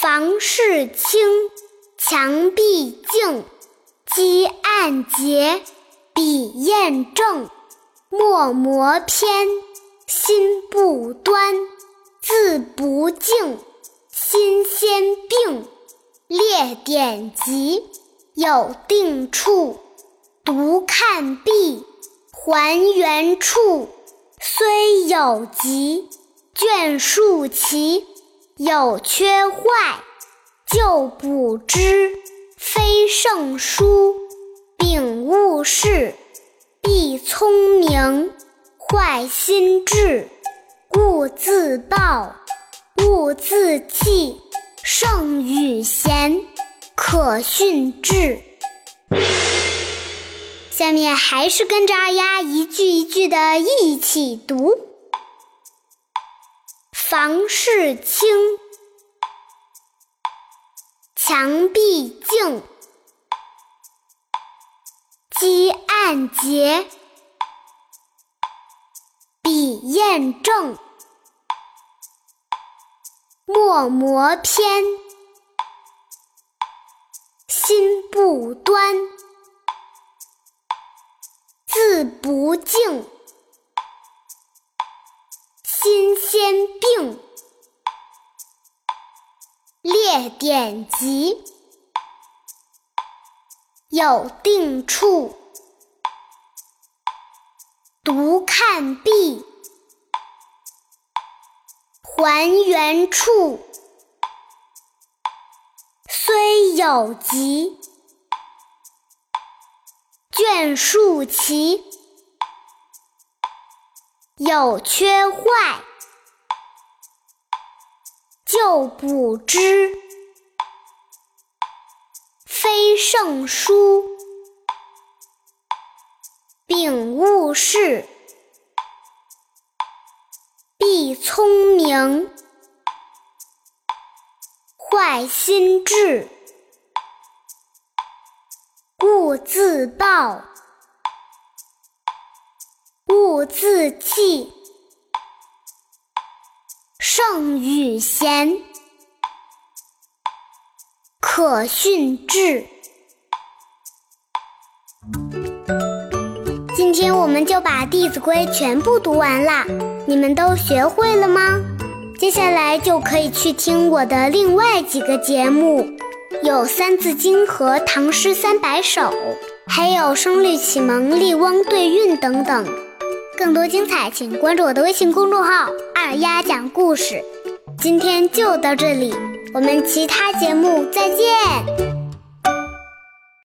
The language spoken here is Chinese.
房事清，墙壁净，积案洁，笔砚正。墨磨偏，心不端；字不净，心先病。列典籍，有定处；读看毕，还原处。虽有急，卷数齐；有缺坏，就补之。非圣书，秉勿事。必聪明，坏心智；勿自暴，勿自弃。圣与贤，可训致。下面还是跟着二丫一句一句的一起读：房事清，墙壁净。积案洁，笔砚正，墨磨偏，心不端，字不净，兼并。列典籍。有定处，读看毕，还原处。虽有急，卷数齐；有缺坏，就补之。非圣书，秉勿事。必聪明，坏心智。勿自暴，勿自弃。圣与贤。可训致。今天我们就把《弟子规》全部读完啦，你们都学会了吗？接下来就可以去听我的另外几个节目，有《三字经》和《唐诗三百首》，还有《声律启蒙》《笠翁对韵》等等。更多精彩，请关注我的微信公众号“二丫讲故事”。今天就到这里。我们其他节目再见。